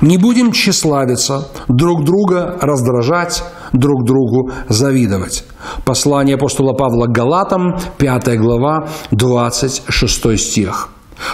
Не будем тщеславиться, друг друга раздражать, друг другу завидовать. Послание апостола Павла к Галатам, 5 глава, 26 стих.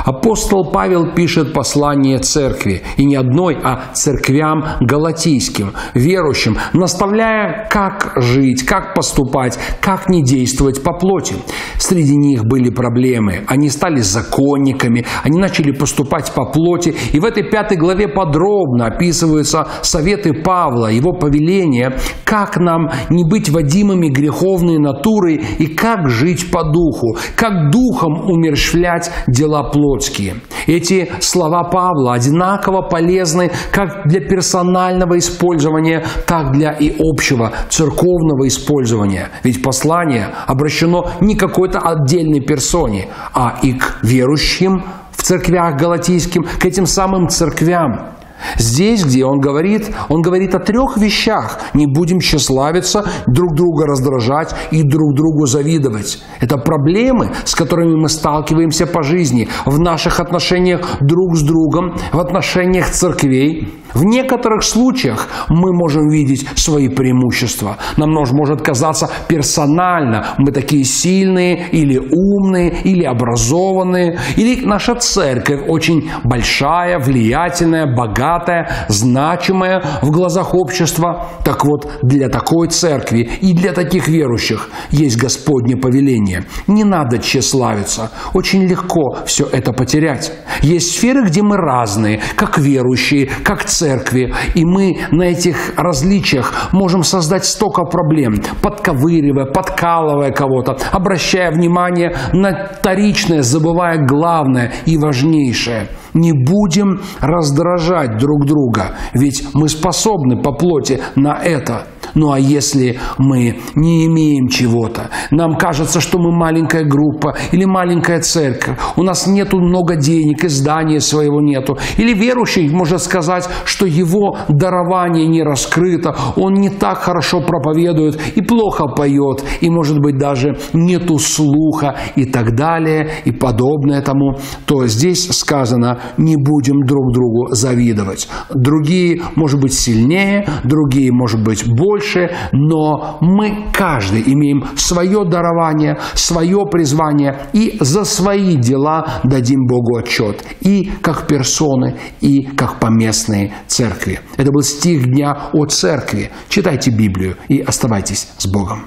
Апостол Павел пишет послание церкви, и не одной, а церквям галатийским, верующим, наставляя, как жить, как поступать, как не действовать по плоти. Среди них были проблемы. Они стали законниками, они начали поступать по плоти. И в этой пятой главе подробно описываются советы Павла, его повеления, как нам не быть водимыми греховной натурой и как жить по духу, как духом умерщвлять дела плотские. Эти слова Павла одинаково полезны как для персонального использования, так для и общего церковного использования. Ведь послание обращено не какой-то отдельной персоне, а и к верующим в церквях галатийским, к этим самым церквям. Здесь, где он говорит, он говорит о трех вещах. Не будем тщеславиться, друг друга раздражать и друг другу завидовать. Это проблемы, с которыми мы сталкиваемся по жизни, в наших отношениях друг с другом, в отношениях церквей. В некоторых случаях мы можем видеть свои преимущества. Нам может казаться персонально, мы такие сильные или умные, или образованные, или наша церковь очень большая, влиятельная, богатая, богатая, значимая в глазах общества. Так вот, для такой церкви и для таких верующих есть Господне повеление. Не надо тщеславиться. Очень легко все это потерять. Есть сферы, где мы разные, как верующие, как церкви. И мы на этих различиях можем создать столько проблем, подковыривая, подкалывая кого-то, обращая внимание на вторичное, забывая главное и важнейшее – не будем раздражать друг друга, ведь мы способны по плоти на это. Ну а если мы не имеем чего-то, нам кажется, что мы маленькая группа или маленькая церковь, у нас нету много денег, издания своего нету, или верующий может сказать, что его дарование не раскрыто, он не так хорошо проповедует и плохо поет, и может быть даже нету слуха и так далее, и подобное тому, то здесь сказано, не будем друг другу завидовать. Другие, может быть, сильнее, другие, может быть, больше, больше, но мы каждый имеем свое дарование, свое призвание и за свои дела дадим Богу отчет. И как персоны, и как поместные церкви. Это был стих дня о церкви. Читайте Библию и оставайтесь с Богом.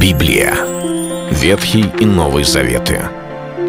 Библия. Ветхий и Новый Заветы.